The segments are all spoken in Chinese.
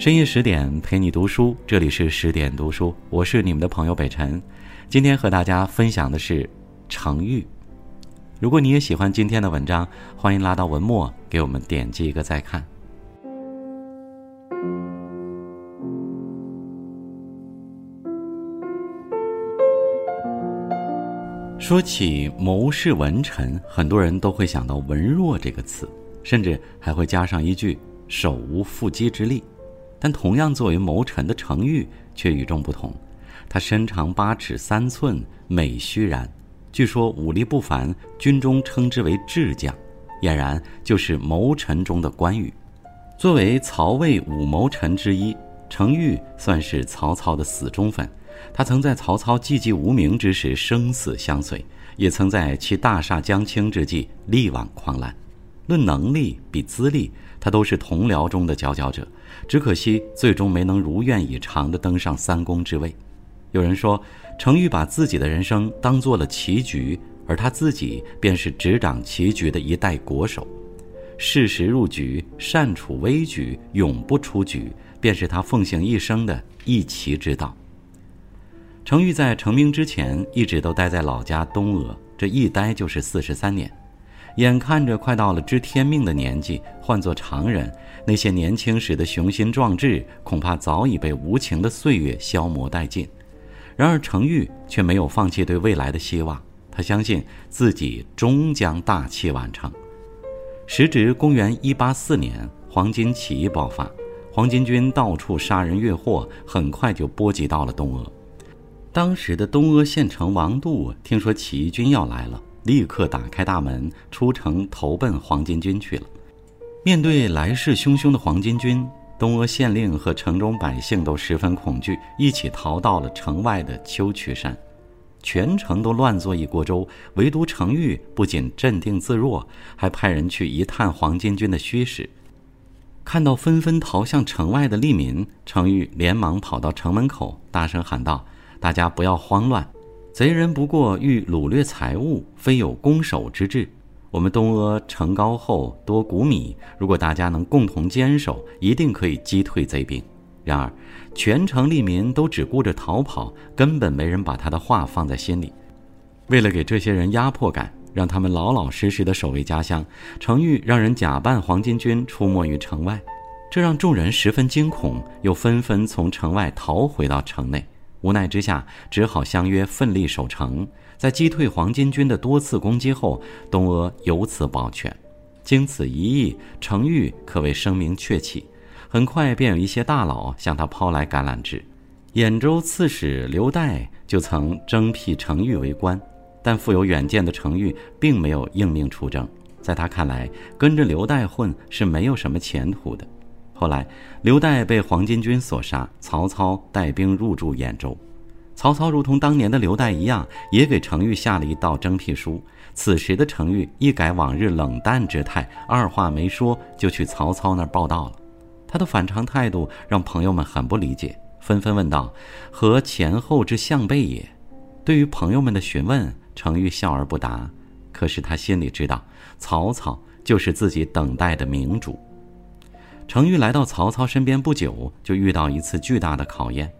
深夜十点陪你读书，这里是十点读书，我是你们的朋友北辰。今天和大家分享的是成语。如果你也喜欢今天的文章，欢迎拉到文末给我们点击一个再看。说起谋士文臣，很多人都会想到文弱这个词，甚至还会加上一句手无缚鸡之力。但同样作为谋臣的程昱却与众不同，他身长八尺三寸，美须髯，据说武力不凡，军中称之为智将，俨然就是谋臣中的关羽。作为曹魏五谋臣之一，程昱算是曹操的死忠粉。他曾在曹操寂寂无名之时生死相随，也曾在其大厦将倾之际力挽狂澜。论能力比资历，他都是同僚中的佼佼者。只可惜，最终没能如愿以偿地登上三公之位。有人说，程昱把自己的人生当做了棋局，而他自己便是执掌棋局的一代国手。适时入局，善处危局，永不出局，便是他奉行一生的一棋之道。程昱在成名之前，一直都待在老家东阿，这一待就是四十三年。眼看着快到了知天命的年纪，换做常人，那些年轻时的雄心壮志恐怕早已被无情的岁月消磨殆尽。然而程昱却没有放弃对未来的希望，他相信自己终将大器晚成。时值公元一八四年，黄巾起义爆发，黄巾军到处杀人越货，很快就波及到了东阿。当时的东阿县城王度听说起义军要来了。立刻打开大门，出城投奔黄巾军去了。面对来势汹汹的黄巾军，东阿县令和城中百姓都十分恐惧，一起逃到了城外的丘曲山。全城都乱作一锅粥，唯独程昱不仅镇定自若，还派人去一探黄巾军的虚实。看到纷纷逃向城外的利民，程昱连忙跑到城门口，大声喊道：“大家不要慌乱。”贼人不过欲掳掠财物，非有攻守之志。我们东阿城高厚，多谷米，如果大家能共同坚守，一定可以击退贼兵。然而，全城利民都只顾着逃跑，根本没人把他的话放在心里。为了给这些人压迫感，让他们老老实实的守卫家乡，程昱让人假扮黄巾军出没于城外，这让众人十分惊恐，又纷纷从城外逃回到城内。无奈之下，只好相约奋力守城。在击退黄巾军的多次攻击后，东阿由此保全。经此一役，程昱可谓声名鹊起。很快便有一些大佬向他抛来橄榄枝。兖州刺史刘岱就曾征辟程昱为官，但富有远见的程昱并没有应命出征。在他看来，跟着刘岱混是没有什么前途的。后来，刘岱被黄巾军所杀，曹操带兵入驻兖州。曹操如同当年的刘岱一样，也给程昱下了一道征辟书。此时的程昱一改往日冷淡之态，二话没说就去曹操那儿报道了。他的反常态度让朋友们很不理解，纷纷问道：“何前后之相悖也？”对于朋友们的询问，程昱笑而不答。可是他心里知道，曹操就是自己等待的明主。程昱来到曹操身边不久，就遇到一次巨大的考验。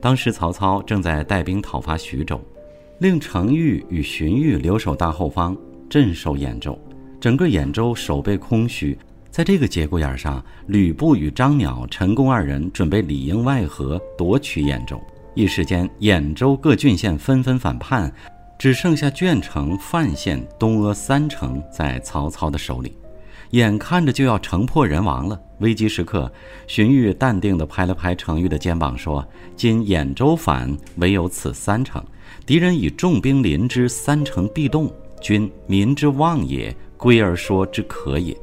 当时曹操正在带兵讨伐徐州，令程昱与荀彧留守大后方，镇守兖州。整个兖州守备空虚，在这个节骨眼上，吕布与张邈、陈宫二人准备里应外合夺取兖州。一时间，兖州各郡县纷纷反叛，只剩下鄄城、范县、东阿三城在曹操的手里。眼看着就要城破人亡了，危机时刻，荀彧淡定地拍了拍程昱的肩膀，说：“今兖州反，唯有此三城。敌人以重兵临之，三城必动。君民之望也，归而说之可也。”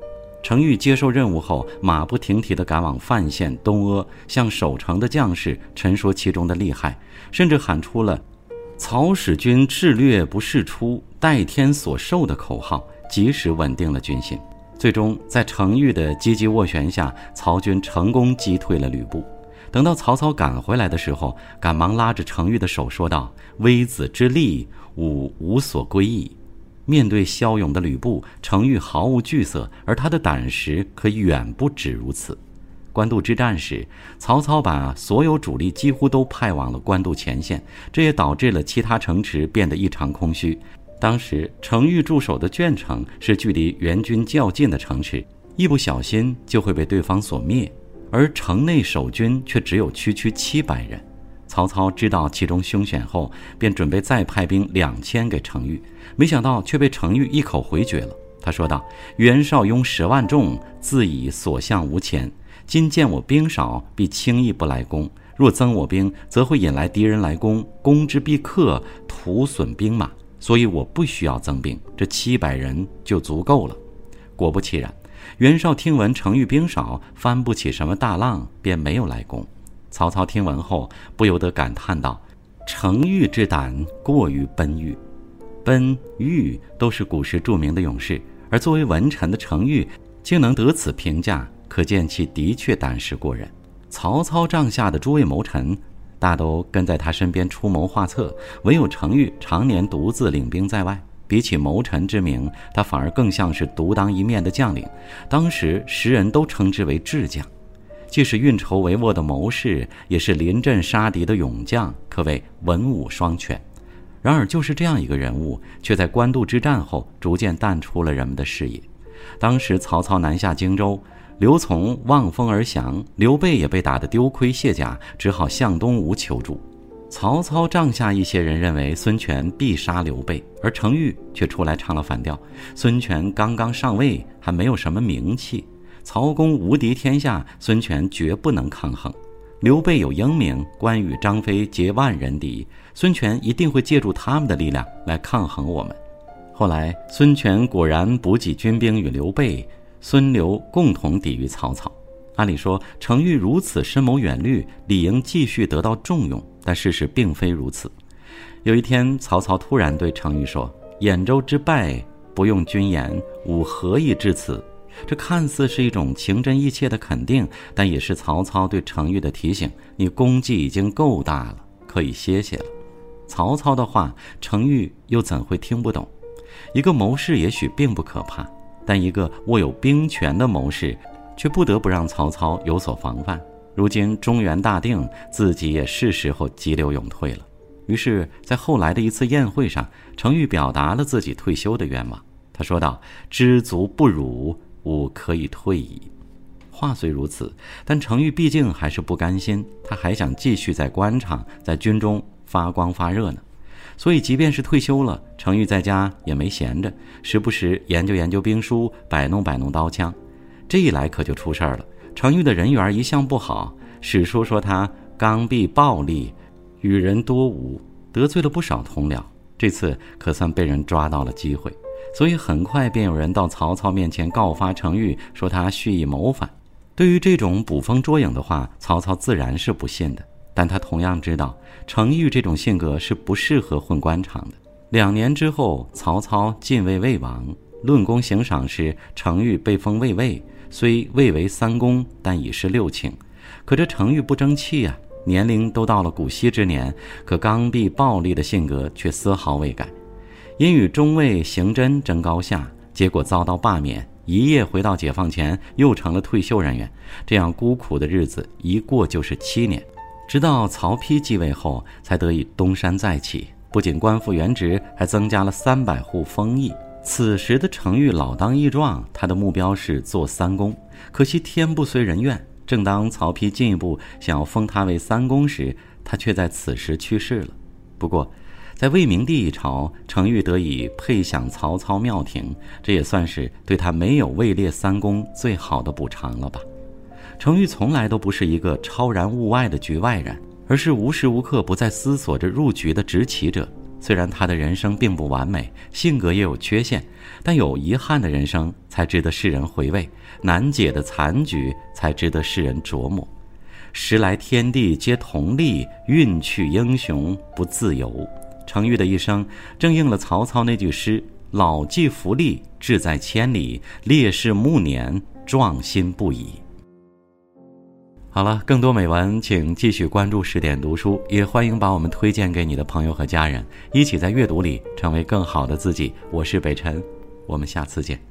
程昱接受任务后，马不停蹄地赶往范县、东阿，向守城的将士陈说其中的厉害，甚至喊出了“曹使君智略不世出，代天所授”的口号，及时稳定了军心。最终，在程昱的积极斡旋下，曹军成功击退了吕布。等到曹操赶回来的时候，赶忙拉着程昱的手说道：“微子之力，吾无所归矣。”面对骁勇的吕布，程昱毫无惧色，而他的胆识可远不止如此。官渡之战时，曹操把所有主力几乎都派往了官渡前线，这也导致了其他城池变得异常空虚。当时程昱驻守的鄄城是距离援军较近的城池，一不小心就会被对方所灭，而城内守军却只有区区七百人。曹操知道其中凶险后，便准备再派兵两千给程昱，没想到却被程昱一口回绝了。他说道：“袁绍拥十万众，自以所向无前。今见我兵少，必轻易不来攻。若增我兵，则会引来敌人来攻，攻之必克，徒损兵马。所以我不需要增兵，这七百人就足够了。”果不其然，袁绍听闻程昱兵少，翻不起什么大浪，便没有来攻。曹操听闻后，不由得感叹道：“程昱之胆过于奔玉。”奔玉都是古时著名的勇士，而作为文臣的程昱竟能得此评价，可见其的确胆识过人。曹操帐下的诸位谋臣，大都跟在他身边出谋划策，唯有程昱常年独自领兵在外。比起谋臣之名，他反而更像是独当一面的将领。当时时人都称之为智将，既是运筹帷幄的谋士，也是临阵杀敌的勇将，可谓文武双全。然而，就是这样一个人物，却在官渡之战后逐渐淡出了人们的视野。当时，曹操南下荆州，刘琮望风而降，刘备也被打得丢盔卸甲，只好向东吴求助。曹操帐下一些人认为孙权必杀刘备，而程昱却出来唱了反调。孙权刚刚上位，还没有什么名气，曹公无敌天下，孙权绝不能抗衡。刘备有英名，关羽、张飞结万人敌，孙权一定会借助他们的力量来抗衡我们。后来，孙权果然补给军兵与刘备、孙刘共同抵御曹操。按理说，程昱如此深谋远虑，理应继续得到重用，但事实并非如此。有一天，曹操突然对程昱说：“兖州之败，不用军言，吾何以至此？”这看似是一种情真意切的肯定，但也是曹操对程昱的提醒：你功绩已经够大了，可以歇歇了。曹操的话，程昱又怎会听不懂？一个谋士也许并不可怕，但一个握有兵权的谋士，却不得不让曹操有所防范。如今中原大定，自己也是时候急流勇退了。于是，在后来的一次宴会上，程昱表达了自己退休的愿望。他说道：“知足不辱。”吾可以退矣。话虽如此，但程昱毕竟还是不甘心，他还想继续在官场、在军中发光发热呢。所以，即便是退休了，程昱在家也没闲着，时不时研究研究兵书，摆弄摆弄刀枪。这一来可就出事儿了。程昱的人缘一向不好，史书说他刚愎暴戾，与人多无，得罪了不少同僚。这次可算被人抓到了机会。所以很快便有人到曹操面前告发程昱，说他蓄意谋反。对于这种捕风捉影的话，曹操自然是不信的。但他同样知道程昱这种性格是不适合混官场的。两年之后，曹操晋位魏王，论功行赏时，程昱被封魏尉，虽未为三公，但已是六卿。可这程昱不争气呀，年龄都到了古稀之年，可刚愎暴戾的性格却丝毫未改。因与中尉邢真争高下，结果遭到罢免，一夜回到解放前，又成了退休人员。这样孤苦的日子一过就是七年，直到曹丕继位后，才得以东山再起。不仅官复原职，还增加了三百户封邑。此时的程昱老当益壮，他的目标是做三公。可惜天不遂人愿，正当曹丕进一步想要封他为三公时，他却在此时去世了。不过，在魏明帝一朝，程昱得以配享曹操庙庭，这也算是对他没有位列三公最好的补偿了吧。程昱从来都不是一个超然物外的局外人，而是无时无刻不在思索着入局的执棋者。虽然他的人生并不完美，性格也有缺陷，但有遗憾的人生才值得世人回味，难解的残局才值得世人琢磨。时来天地皆同力，运去英雄不自由。程昱的一生正应了曹操那句诗：“老骥伏枥，志在千里；烈士暮年，壮心不已。”好了，更多美文，请继续关注十点读书，也欢迎把我们推荐给你的朋友和家人，一起在阅读里成为更好的自己。我是北辰，我们下次见。